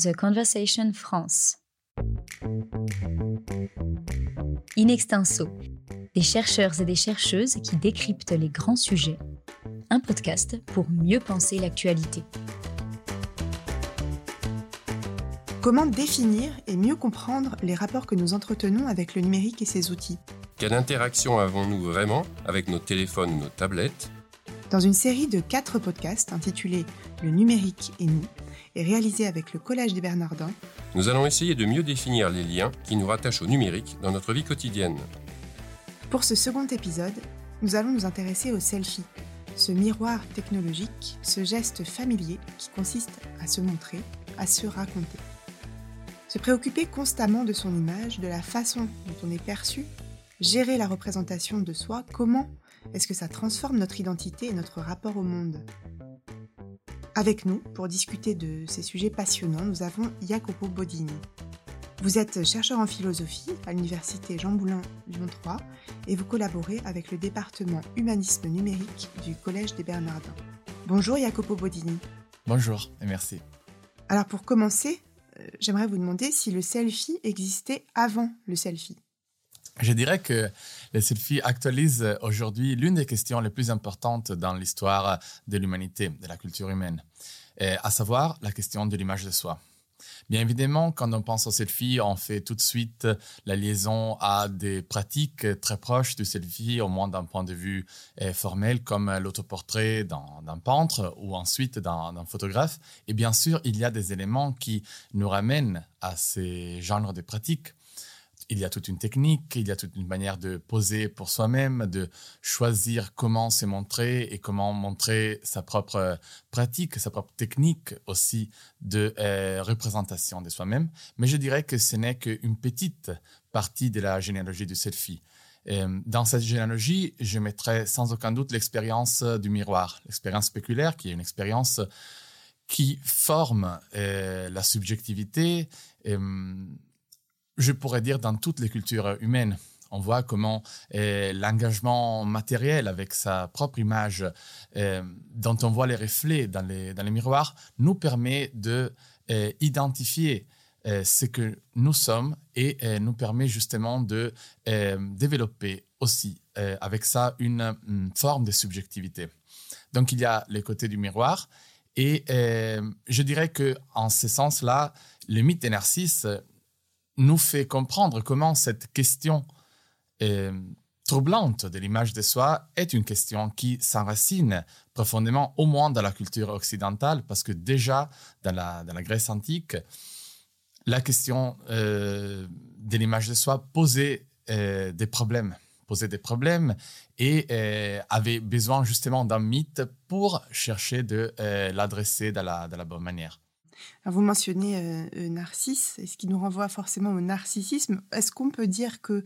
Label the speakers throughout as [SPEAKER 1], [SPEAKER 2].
[SPEAKER 1] The Conversation France. In extenso, des chercheurs et des chercheuses qui décryptent les grands sujets. Un podcast pour mieux penser l'actualité.
[SPEAKER 2] Comment définir et mieux comprendre les rapports que nous entretenons avec le numérique et ses outils?
[SPEAKER 3] Quelle interaction avons-nous vraiment avec nos téléphones ou nos tablettes?
[SPEAKER 2] Dans une série de quatre podcasts intitulés Le numérique et nous, et réalisés avec le Collège des Bernardins,
[SPEAKER 3] nous allons essayer de mieux définir les liens qui nous rattachent au numérique dans notre vie quotidienne.
[SPEAKER 2] Pour ce second épisode, nous allons nous intéresser au selfie, ce miroir technologique, ce geste familier qui consiste à se montrer, à se raconter. Se préoccuper constamment de son image, de la façon dont on est perçu, gérer la représentation de soi, comment est-ce que ça transforme notre identité et notre rapport au monde Avec nous, pour discuter de ces sujets passionnants, nous avons Jacopo Bodini. Vous êtes chercheur en philosophie à l'université Jean Moulin Lyon 3 et vous collaborez avec le département humanisme numérique du Collège des Bernardins. Bonjour Jacopo Bodini.
[SPEAKER 4] Bonjour et merci.
[SPEAKER 2] Alors pour commencer, euh, j'aimerais vous demander si le selfie existait avant le selfie.
[SPEAKER 4] Je dirais que le selfie actualise aujourd'hui l'une des questions les plus importantes dans l'histoire de l'humanité, de la culture humaine, à savoir la question de l'image de soi. Bien évidemment, quand on pense au selfie, on fait tout de suite la liaison à des pratiques très proches du selfie, au moins d'un point de vue eh, formel, comme l'autoportrait d'un peintre ou ensuite d'un photographe. Et bien sûr, il y a des éléments qui nous ramènent à ces genres de pratiques il y a toute une technique, il y a toute une manière de poser pour soi-même, de choisir comment se montrer et comment montrer sa propre pratique, sa propre technique aussi de euh, représentation de soi-même. Mais je dirais que ce n'est qu'une petite partie de la généalogie du selfie. Euh, dans cette généalogie, je mettrai sans aucun doute l'expérience du miroir, l'expérience spéculaire, qui est une expérience qui forme euh, la subjectivité je pourrais dire, dans toutes les cultures humaines. On voit comment eh, l'engagement matériel avec sa propre image, eh, dont on voit les reflets dans les, miroirs, nous permet de eh, identifier ce que nous sommes et nous permet justement de développer aussi avec ça une, une, forme de subjectivité. Donc il y a les côtés du miroir et je dirais que en ce sens-là, le mythe de Narcisse nous fait comprendre comment cette question euh, troublante de l'image de soi est une question qui s'enracine profondément, au moins dans la culture occidentale, parce que déjà dans la, dans la Grèce antique, la question euh, de l'image de soi posait euh, des problèmes des problèmes et avait besoin justement d'un mythe pour chercher de l'adresser de la, de la bonne manière
[SPEAKER 2] vous mentionnez euh, euh, Narcisse, ce qui nous renvoie forcément au narcissisme. Est-ce qu'on peut dire que euh,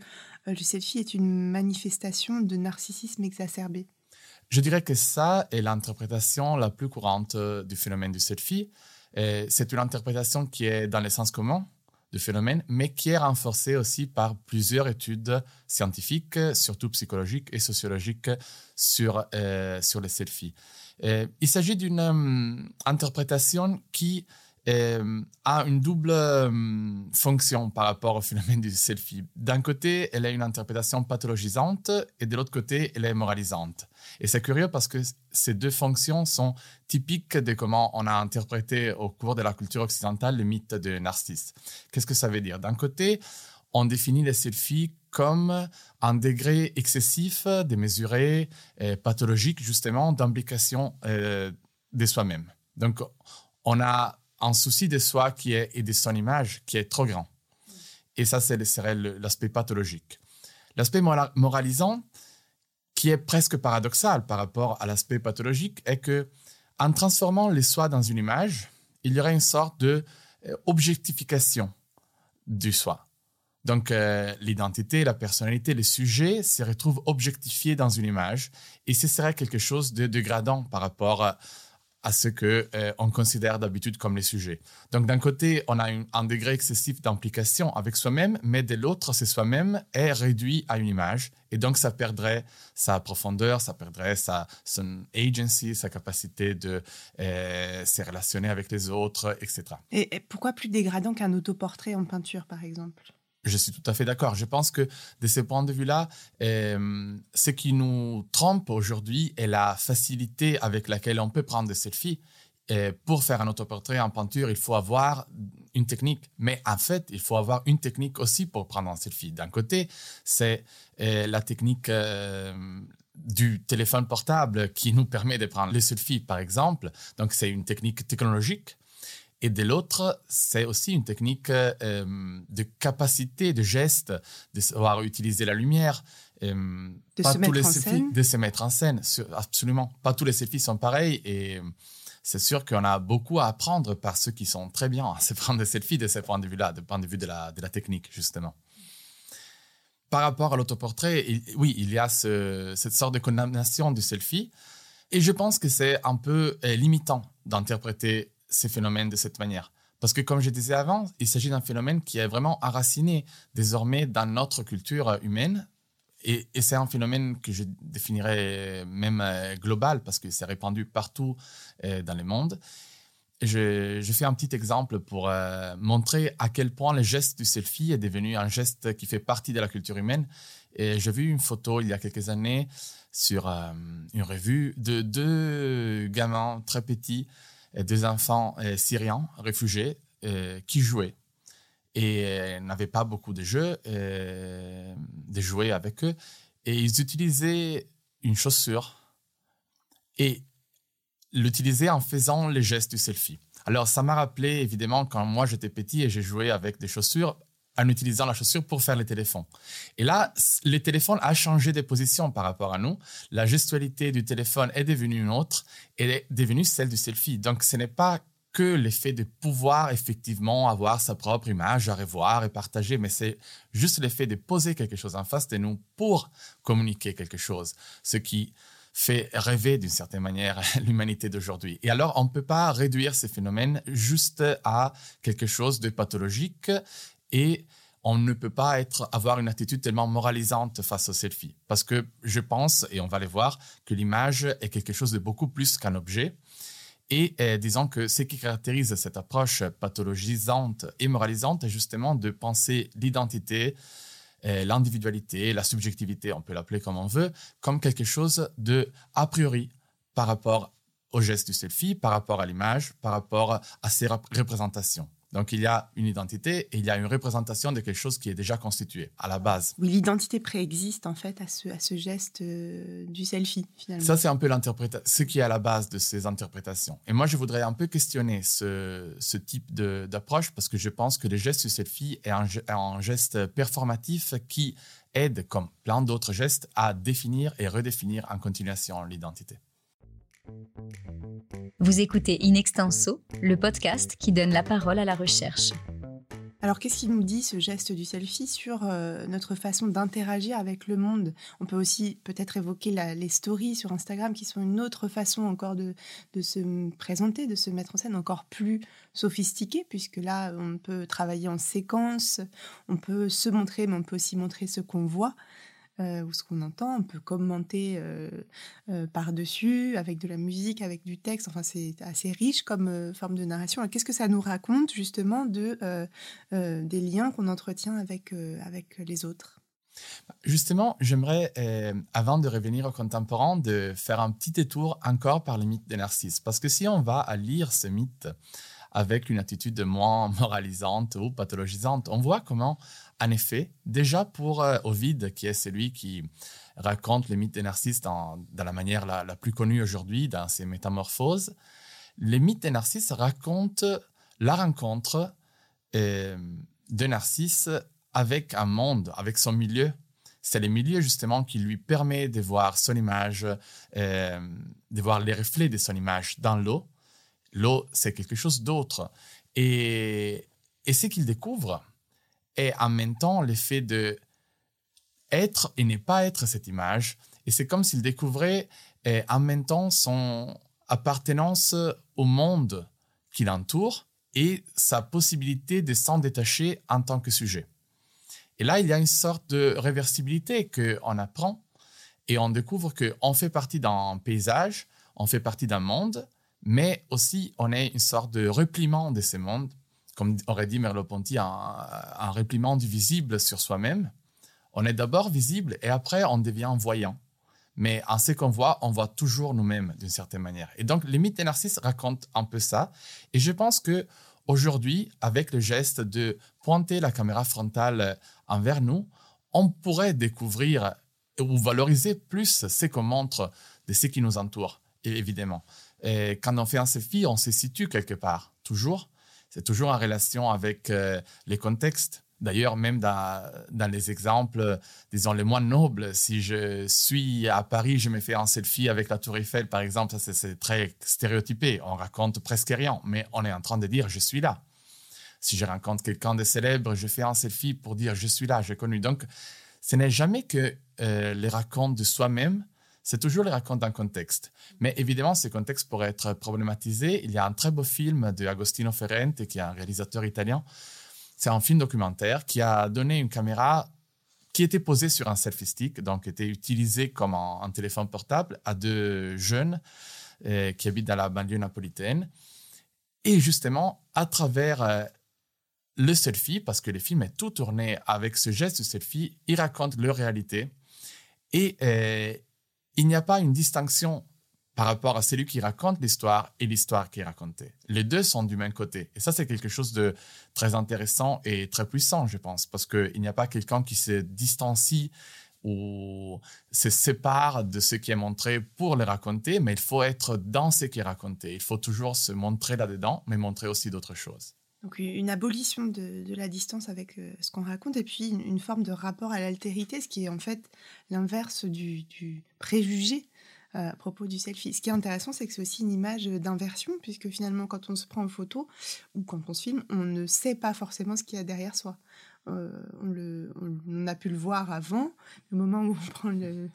[SPEAKER 2] le selfie est une manifestation de narcissisme exacerbé?
[SPEAKER 4] Je dirais que ça est l'interprétation la plus courante du phénomène du selfie. C'est une interprétation qui est dans le sens commun du phénomène, mais qui est renforcée aussi par plusieurs études scientifiques, surtout psychologiques et sociologiques, sur, sur les selfies. il s'agit d'une interprétation qui euh, a une double euh, fonction par rapport au phénomène du selfie. D'un côté, elle a une interprétation pathologisante et de l'autre côté, elle est moralisante. Et c'est curieux parce que ces deux fonctions sont typiques de comment on a interprété au cours de la culture occidentale le mythe de Narcisse. Qu'est-ce que ça veut dire? D'un côté, on définit les selfies comme un degré excessif, démesuré, pathologique justement d'implication euh, de soi-même. Donc, on a un souci de soi qui est, et de son image qui est trop grand. Et ça, c'est serait l'aspect pathologique. L'aspect moralisant, qui est presque paradoxal par rapport à l'aspect pathologique, est que en transformant les soi dans une image, il y aurait une sorte de euh, objectification du soi. Donc, euh, l'identité, la personnalité, le sujet se retrouvent objectifiés dans une image et ce serait quelque chose de dégradant par rapport à, à ce que euh, on considère d'habitude comme les sujets. Donc d'un côté, on a un degré excessif d'implication avec soi-même, mais de l'autre, c'est soi-même est réduit à une image, et donc ça perdrait sa profondeur, ça perdrait sa son agency, sa capacité de euh, se relationner avec les autres, etc.
[SPEAKER 2] Et, et pourquoi plus dégradant qu'un autoportrait en peinture, par exemple?
[SPEAKER 4] Je suis tout à fait d'accord. Je pense que de ce point de vue-là, euh, ce qui nous trompe aujourd'hui est la facilité avec laquelle on peut prendre des selfies. Pour faire un autoportrait en peinture, il faut avoir une technique. Mais en fait, il faut avoir une technique aussi pour prendre un selfie. D'un côté, c'est euh, la technique euh, du téléphone portable qui nous permet de prendre les selfies, par exemple. Donc, c'est une technique technologique et de l'autre, c'est aussi une technique euh, de capacité, de geste, de savoir utiliser la lumière.
[SPEAKER 2] Euh, de se mettre en scène.
[SPEAKER 4] De se mettre en scène, absolument. Pas tous les selfies sont pareils et c'est sûr qu'on a beaucoup à apprendre par ceux qui sont très bien à se prendre des selfies de ce point de vue-là, du point de vue de la, de la technique, justement. Par rapport à l'autoportrait, oui, il y a cette sorte de condamnation du selfie. Et je pense que c'est un peu euh, limitant d'interpréter ces phénomènes de cette manière. Parce que, comme je disais avant, il s'agit d'un phénomène qui est vraiment enraciné désormais dans notre culture humaine. Et, c'est un phénomène que je définirais même euh, global parce que c'est répandu partout euh, dans le monde. Je, je, fais un petit exemple pour euh, montrer à quel point le geste du selfie est devenu un geste qui fait partie de la culture humaine. Et j'ai vu une photo il y a quelques années sur une revue de deux gamins très petits deux enfants euh, syriens réfugiés euh, qui jouaient et euh, n'avaient pas beaucoup de jeux, de jouer avec eux. Et ils utilisaient une chaussure et l'utilisaient en faisant les gestes du selfie. Alors, ça m'a rappelé évidemment quand moi j'étais petit et j'ai joué avec des chaussures en utilisant la chaussure pour faire les téléphones. Et là, le téléphone a changé de position par rapport à nous. La gestualité du téléphone est devenue une autre et est devenue celle du selfie. Donc, ce n'est pas que l'effet de pouvoir effectivement avoir sa propre image à revoir et partager, mais c'est juste l'effet de poser quelque chose en face de nous pour communiquer quelque chose, ce qui fait rêver d'une certaine manière l'humanité d'aujourd'hui. Et alors, on ne peut pas réduire ces phénomènes juste à quelque chose de pathologique et on ne peut pas être, avoir une attitude tellement moralisante face au selfie. Parce que je pense, et on va le voir, que l'image est quelque chose de beaucoup plus qu'un objet. Et euh, disons que ce qui caractérise cette approche pathologisante et moralisante est justement de penser l'identité, euh, l'individualité, la subjectivité, on peut l'appeler comme on veut, comme quelque chose de a priori par rapport au geste du selfie, par rapport à l'image, par rapport à ses représentations. Donc, il y a une identité et il y a une représentation de quelque chose qui est déjà constitué à la base.
[SPEAKER 2] Oui, l'identité préexiste en fait à ce, à ce geste euh, du selfie, finalement.
[SPEAKER 4] Ça, c'est un peu ce qui est à la base de ces interprétations. Et moi, je voudrais un peu questionner ce, ce type d'approche parce que je pense que le geste du selfie est un, un geste performatif qui aide, comme plein d'autres gestes, à définir et redéfinir en continuation l'identité.
[SPEAKER 1] Vous écoutez In Extenso, le podcast qui donne la parole à la recherche.
[SPEAKER 2] Alors, qu'est-ce qui nous dit ce geste du selfie sur euh, notre façon d'interagir avec le monde? On peut aussi peut-être évoquer les stories sur Instagram qui sont une autre façon encore de, de, se présenter, de se mettre en scène encore plus sophistiquée, puisque là, on peut travailler en séquence, on peut se montrer, mais on peut aussi montrer ce qu'on voit. Euh, ou ce qu'on entend. On peut commenter euh, euh, par-dessus avec de la musique, avec du texte. Enfin, c'est assez riche comme forme de narration. Qu'est-ce que ça nous raconte justement de, des liens qu'on entretient avec, avec les autres?
[SPEAKER 4] Justement, j'aimerais, avant de revenir au contemporain, de faire un petit détour encore par le mythe de Narcisse. Parce que si on va à lire ce mythe avec une attitude moins moralisante ou pathologisante, on voit comment en effet, déjà pour euh, Ovide, qui est celui qui raconte le mythe des Narcisses dans, la manière la, plus connue aujourd'hui, dans ses métamorphoses, les mythes des Narcisses racontent la rencontre euh, de Narcisse avec un monde, avec son milieu. C'est le milieu justement qui lui permet de voir son image, euh, de voir les reflets de son image dans l'eau. L'eau, c'est quelque chose d'autre. Et, et ce qu'il découvre, et en même temps l'effet de être et ne pas être cette image. Et c'est comme s'il découvrait en même temps son, appartenance au monde qui l'entoure et sa possibilité de s'en détacher en tant que sujet. Et là, il y a une sorte de réversibilité qu'on apprend et on découvre qu'on fait partie d'un paysage, on fait partie d'un monde, mais aussi on est une sorte de repliement de ce monde, comme aurait dit Merleau-Ponty, un, un repliement du visible sur soi-même. On est d'abord visible et après on devient voyant. Mais en ce qu'on voit, on voit toujours nous-mêmes d'une certaine manière. Et donc, les mythes des narcisses racontent un peu ça. Et je pense que aujourd'hui, avec le geste de pointer la caméra frontale envers nous, on pourrait découvrir ou valoriser plus ce qu'on montre de ce qui nous entoure, évidemment. Quand on fait un selfie, on se situe quelque part, toujours. C'est toujours en relation avec euh, les contextes. D'ailleurs, même dans, les exemples, disons, les moins nobles, si je suis à Paris, je me fais un selfie avec la Tour Eiffel, par exemple, c'est très stéréotypé. On raconte presque rien, mais on est en train de dire je suis là. Si je rencontre quelqu'un de célèbre, je fais un selfie pour dire je suis là, j'ai connu. Donc, ce n'est jamais que euh, les racontes de soi-même, c'est toujours les racontes d'un contexte. Mais évidemment, ce contexte pourrait être problématisé. Il y a un très beau film de Agostino Ferrente, qui est un réalisateur italien, c'est un film documentaire qui a donné une caméra qui était posée sur un selfie stick, donc était utilisée comme un, téléphone portable à deux jeunes euh, qui habitent dans la banlieue napolitaine. Et justement, à travers euh, le selfie, parce que le film est tout tourné avec ce geste de selfie, ils racontent leur réalité. Et euh, il n'y a pas une distinction par rapport à celui qui raconte l'histoire et l'histoire qui est racontée. Les deux sont du même côté. Et ça, c'est quelque chose de très intéressant et très puissant, je pense, parce qu'il n'y a pas quelqu'un qui se distancie ou se sépare de ce qui est montré pour le raconter, mais il faut être dans ce qui est raconté. Il faut toujours se montrer là-dedans, mais montrer aussi d'autres choses.
[SPEAKER 2] Donc une abolition de, la distance avec euh, ce qu'on raconte et puis une, forme de rapport à l'altérité, ce qui est en fait l'inverse du, préjugé euh, à propos du selfie. Ce qui est intéressant, c'est que c'est aussi une image d'inversion, puisque finalement, quand on se prend en photo ou quand on se filme, on ne sait pas forcément ce qu'il y a derrière soi. Euh, on, le, a pu le voir avant, le moment où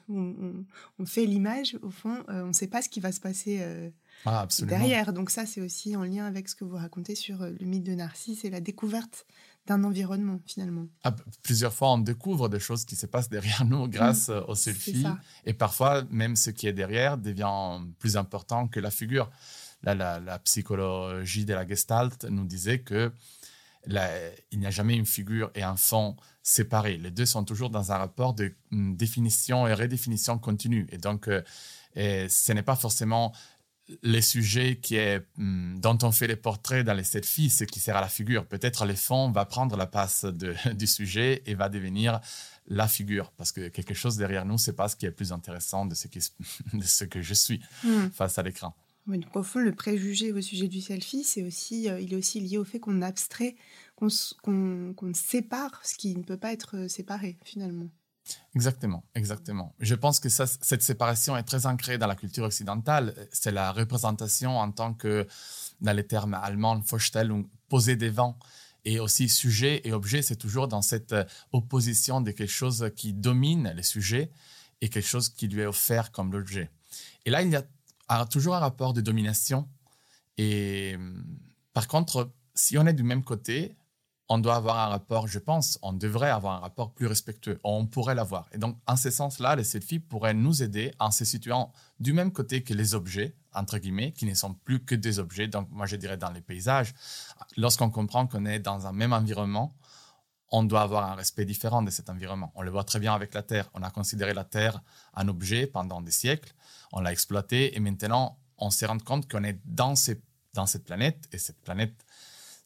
[SPEAKER 2] on, fait l'image, au fond, on ne sait pas ce qui va se passer ah, derrière. Donc ça, c'est aussi en lien avec ce que vous racontez sur le mythe de Narcisse et la découverte d'un environnement finalement.
[SPEAKER 4] Ah, plusieurs fois, on découvre des choses qui se passent derrière nous grâce mm. au selfie. Et parfois, même ce qui est derrière devient plus important que la figure. Là, la, psychologie de la Gestalt nous disait que il n'y a jamais une figure et un fond séparés. Les deux sont toujours dans un rapport de mm, définition et redéfinition continue. Et donc, euh, ce n'est pas forcément les sujets qui est, hmm, dont on fait les portraits dans les selfies, ce qui sert à la figure. Peut-être le fond va prendre la place du sujet et va devenir la figure, parce que quelque chose derrière nous, c'est pas ce qui est plus intéressant de ce, qui, de ce que je suis hmm. face à l'écran.
[SPEAKER 2] donc au fond, le préjugé au sujet du selfie, c'est aussi, euh, il est aussi lié au fait qu'on abstrait, qu'on sépare ce qui ne peut pas être séparé finalement.
[SPEAKER 4] Exactement, exactement. Je pense que cette séparation est très ancrée dans la culture occidentale. C'est la représentation en tant que, dans les termes allemands, Vorstellung, poser devant. Et aussi sujet et objet, c'est toujours dans cette euh, opposition de quelque chose qui domine le sujet et quelque chose qui lui est offert comme l'objet. Et là, il y a toujours un rapport de domination. Et par contre, si on est du même côté, on doit avoir un rapport, je pense, on devrait avoir un rapport plus respectueux. On pourrait l'avoir. Et donc, en ce sens-là, les selfies pourraient nous aider en se situant du même côté que les objets, entre guillemets, qui ne sont plus que des objets. Donc, moi, je dirais dans les paysages. Lorsqu'on comprend qu'on est dans un même environnement, on doit avoir un respect différent de cet environnement. On le voit très bien avec la Terre. On a considéré la Terre un objet pendant des siècles. On l'a exploité et maintenant, on se rend compte qu'on est dans, dans cette planète et cette planète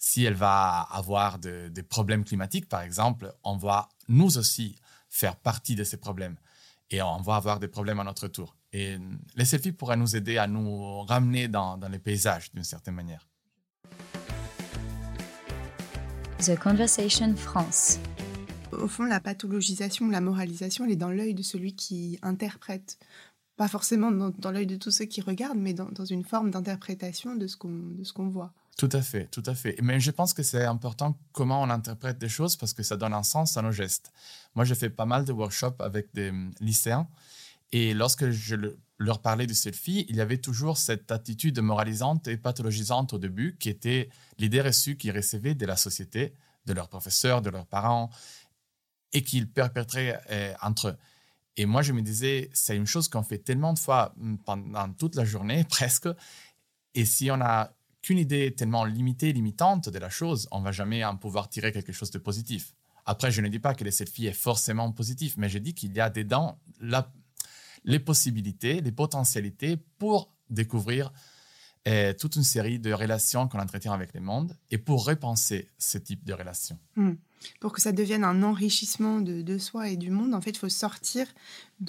[SPEAKER 4] si elle va avoir des problèmes climatiques, par exemple, on va nous aussi faire partie de ces problèmes et on va avoir des problèmes à notre tour. Et les selfies pourraient nous aider à nous ramener dans, dans les paysages d'une certaine manière.
[SPEAKER 1] The Conversation France.
[SPEAKER 2] Au fond, la pathologisation, la moralisation, elle est dans l'œil de celui qui interprète. Pas forcément dans, l'œil de tous ceux qui regardent, mais dans, dans une forme d'interprétation de ce qu'on voit.
[SPEAKER 4] Tout à fait, tout à fait. Mais je pense que c'est important comment on interprète des choses parce que ça donne un sens à nos gestes. Moi, j'ai fait pas mal de workshops avec des hum, lycéens et lorsque je leur parler du selfie, il y avait toujours cette attitude moralisante et pathologisante au début qui était l'idée reçue qu'ils recevaient de la société, de leurs professeurs, de leurs parents, et qu'ils perpétraient euh, entre eux. Et moi, je me disais, c'est une chose qu'on fait tellement de fois mm, pendant toute la journée, presque. Et si on n'a qu'une idée tellement limitée, limitante de la chose, on va jamais en pouvoir tirer quelque chose de positif. Après, je ne dis pas que les selfies est forcément positif, mais je dis qu'il y a dedans la, les possibilités, les potentialités pour découvrir euh, toute une série de relations qu'on entretient avec le monde et pour repenser ce type de relations.
[SPEAKER 2] Hmm. Pour que ça devienne un enrichissement de, soi et du monde, en fait, il faut sortir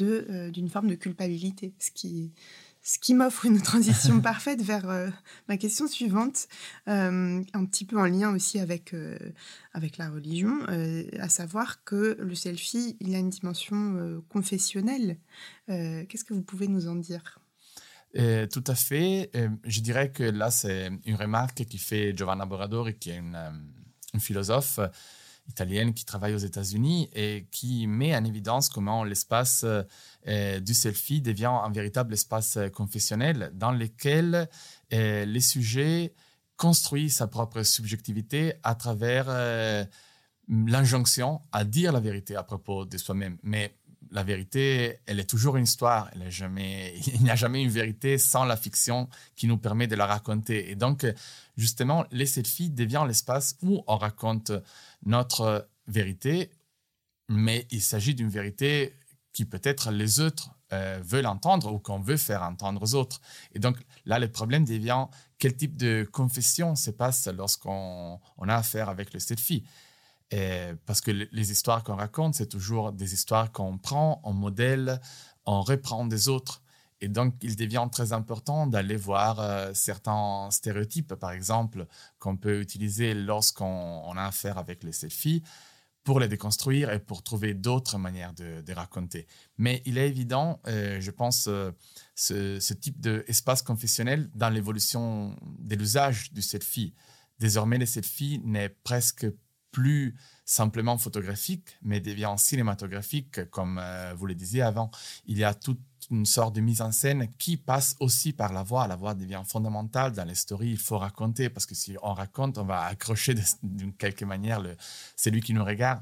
[SPEAKER 2] euh, d'une forme de culpabilité, ce qui, ce qui m'offre une transition parfaite vers euh, ma question suivante, euh, un petit peu en lien aussi avec, euh, avec la religion, à savoir que le selfie, il a une dimension confessionnelle. Qu'est-ce que vous pouvez nous en dire?
[SPEAKER 4] Tout à fait. je dirais que là, c'est une remarque qui fait Giovanna Boradori, qui est une, une philosophe italienne qui travaille aux États-Unis et qui met en évidence comment l'espace euh, du selfie devient un véritable espace euh, confessionnel dans lequel euh, les sujets construisent sa propre subjectivité à travers l'injonction à dire la vérité à propos de soi-même. Mais la vérité, elle est toujours une histoire. Elle jamais, il n'y a jamais une vérité sans la fiction qui nous permet de la raconter. Et donc, justement, les selfies deviennent l'espace où on raconte notre vérité, mais il s'agit d'une vérité qui peut-être les autres euh, veulent entendre ou qu'on veut faire entendre aux autres. Et donc là, le problème devient quel type de confession se passe lorsqu'on a affaire avec le selfie? Et parce que les histoires qu'on raconte, c'est toujours des histoires qu'on prend, on modèle, on reprend des autres. Et donc, il devient très important d'aller voir euh, certains stéréotypes, par exemple, qu'on peut utiliser lorsqu'on a affaire avec les selfies pour les déconstruire et pour trouver d'autres manières de, raconter. Mais il est évident, euh, je pense, euh, ce, ce, type d'espace confessionnel dans l'évolution de l'usage du selfie. Désormais, le selfie n'est presque plus simplement photographique, mais devient cinématographique, comme euh, vous le disiez avant. Il y a toute une sorte de mise en scène qui passe aussi par la voix. La voix devient fondamentale dans les stories. Il faut raconter parce que si on raconte, on va accrocher d'une quelque manière celui qui nous regarde.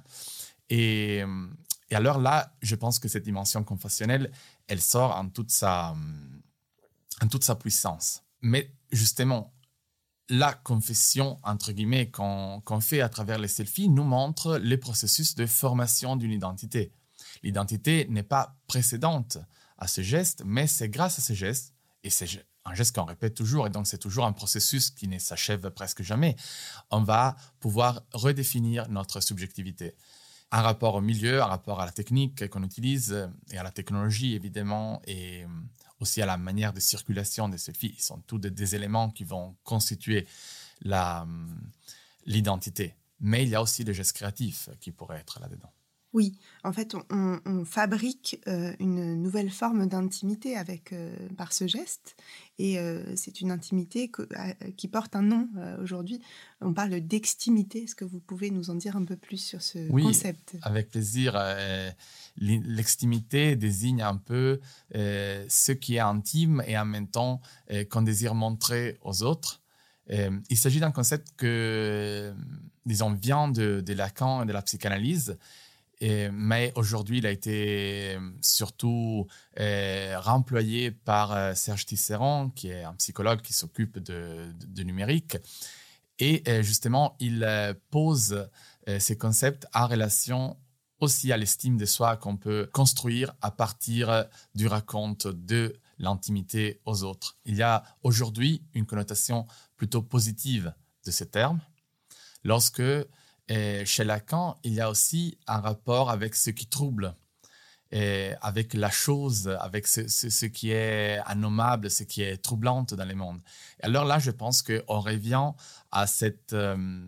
[SPEAKER 4] Et, et, alors là, je pense que cette dimension confessionnelle, elle sort en toute sa, en toute sa puissance. Mais justement, la confession, entre guillemets, qu'on fait à travers les selfies nous montre les processus de formation d'une identité. L'identité n'est pas précédente à ce geste, mais c'est grâce à ce geste, et c'est un geste qu'on répète toujours, et donc c'est toujours un processus qui ne s'achève presque jamais, on va pouvoir redéfinir notre subjectivité. Un rapport au milieu, un rapport à la technique qu'on utilise, et à la technologie évidemment, et aussi à la manière de circulation de selfies. Ils sont tous des, éléments qui vont constituer l'identité. Mais il y a aussi des gestes créatifs qui pourraient être là-dedans.
[SPEAKER 2] Oui, en fait, on, fabrique euh, une nouvelle forme d'intimité avec euh, par ce geste, et euh, c'est une intimité qui porte un nom aujourd'hui. On parle d'extimité. Est-ce que vous pouvez nous en dire un peu plus sur ce
[SPEAKER 4] oui,
[SPEAKER 2] concept?
[SPEAKER 4] Avec plaisir. L'extimité désigne un peu ce qui est intime et en même temps qu'on désire montrer aux autres. il s'agit d'un concept que, disons, vient de, de Lacan et de la psychanalyse mais aujourd'hui, il a été euh, surtout euh, remployé par euh, Serge Tisserand, qui est un psychologue qui s'occupe de, numérique. Et justement, il pose ces concepts en relation aussi à l'estime de soi qu'on peut construire à partir du raconte de l'intimité aux autres. Il y a aujourd'hui une connotation plutôt positive de ces termes lorsque et chez Lacan, il y a aussi un rapport avec ce qui trouble, et avec la chose, avec ce, qui est anommable, ce qui est troublante dans le monde. Alors là, je pense qu'on revient à cette euh,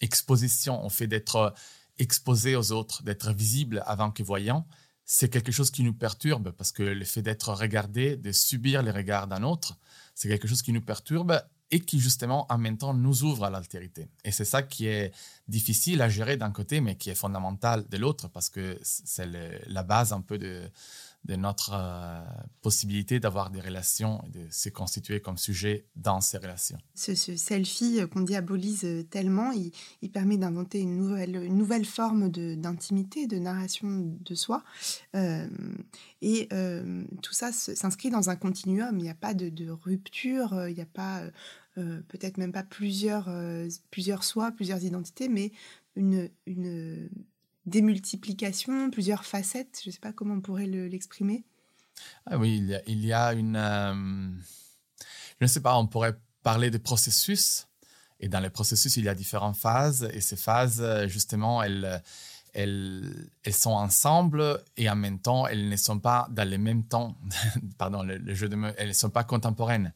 [SPEAKER 4] exposition, au fait d'être exposé aux autres, d'être visible avant que voyant. C'est quelque chose qui nous perturbe parce que le fait d'être regardé, de subir les regards d'un autre, c'est quelque chose qui nous perturbe et qui justement en même temps nous ouvre à l'altérité. Et c'est ça qui est difficile à gérer d'un côté, mais qui est fondamental de l'autre, parce que c'est la base un peu de, notre euh, possibilité d'avoir des relations et de se constituer comme sujet dans ces relations.
[SPEAKER 2] Ce, selfie qu'on diabolise tellement, il, permet d'inventer une nouvelle, forme d'intimité, de, narration de soi. Euh, et euh, tout ça s'inscrit dans un continuum. Il n'y a pas de, rupture, il n'y a pas... peut-être même pas plusieurs, plusieurs soi, plusieurs identités, mais une, une démultiplication, plusieurs facettes. Je ne sais pas comment on pourrait l'exprimer.
[SPEAKER 4] ah oui, il y a, il y a une... Euh, je ne sais pas, on pourrait parler de processus. Et dans les processus, il y a différentes phases. Et ces phases, justement, elles, elles, elles sont ensemble et en même temps, elles ne sont pas dans le même temps. Pardon, le, jeu de elles ne sont pas contemporaines.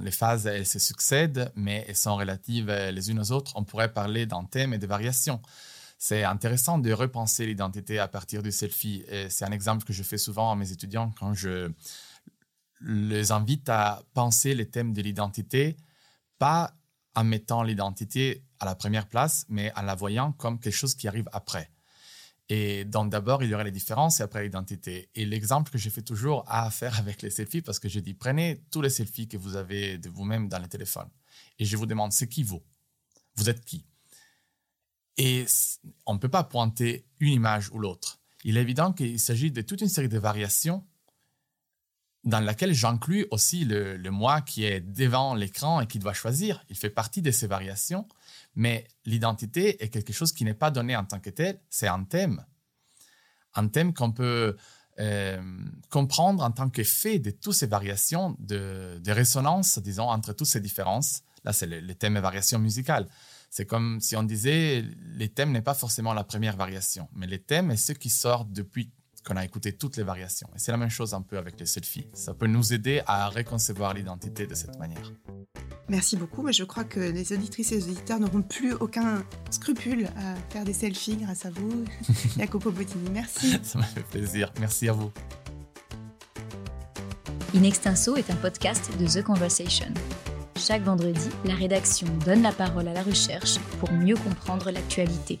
[SPEAKER 4] Les phases, elles se succèdent, mais elles sont relatives les unes aux autres. On pourrait parler d'un thème et de variations c'est intéressant de repenser l'identité à partir du selfie. C'est un exemple que je fais souvent à mes étudiants quand je les invite à penser les thèmes de l'identité, pas en mettant l'identité à la première place, mais en la voyant comme quelque chose qui arrive après. Et donc d'abord, il y aurait les différences et après l'identité. Et l'exemple que je fais toujours à faire avec les selfies, parce que je dis, prenez tous les selfies que vous avez de vous-même dans le téléphone. Et je vous demande, c'est qui vous Vous êtes qui? Et on ne peut pas pointer une image ou l'autre. Il est évident qu'il s'agit de toute une série de variations dans laquelle j'inclus aussi le, moi qui est devant l'écran et qui doit choisir. Il fait partie de ces variations, mais l'identité est quelque chose qui n'est pas donné en tant que tel, c'est un thème. Un thème qu'on peut euh, comprendre en tant que fait de toutes ces variations de, résonance, disons, entre toutes ces différences. Là, c'est le, thème variation musicale. C'est comme si on disait, les thèmes n'est pas forcément la première variation, mais les thèmes est ce qui sort depuis qu'on a écouté toutes les variations. Et c'est la même chose un peu avec les selfies. Ça peut nous aider à reconcevoir l'identité de cette manière.
[SPEAKER 2] Merci beaucoup, mais je crois que les auditrices et les auditeurs n'auront plus aucun scrupule à faire des selfies grâce à vous, Jacopo Bottini. Merci.
[SPEAKER 4] Ça m'a fait plaisir. Merci à vous.
[SPEAKER 1] In Extenso est un podcast de The Conversation. Chaque vendredi, la rédaction donne la parole à la recherche pour mieux comprendre l'actualité.